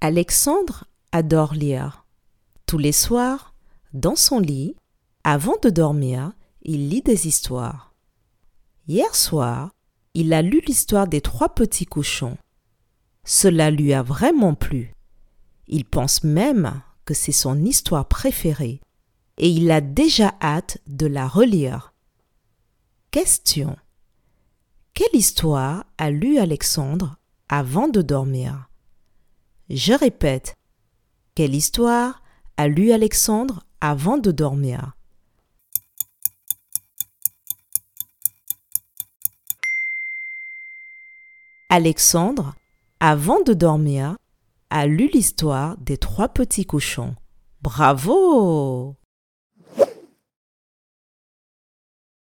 Alexandre adore lire. Tous les soirs, dans son lit, avant de dormir, il lit des histoires. Hier soir, il a lu l'histoire des trois petits cochons. Cela lui a vraiment plu. Il pense même que c'est son histoire préférée et il a déjà hâte de la relire. Question. Quelle histoire a lu Alexandre avant de dormir? Je répète, quelle histoire a lu Alexandre avant de dormir? Alexandre, avant de dormir, a lu l'histoire des trois petits cochons. Bravo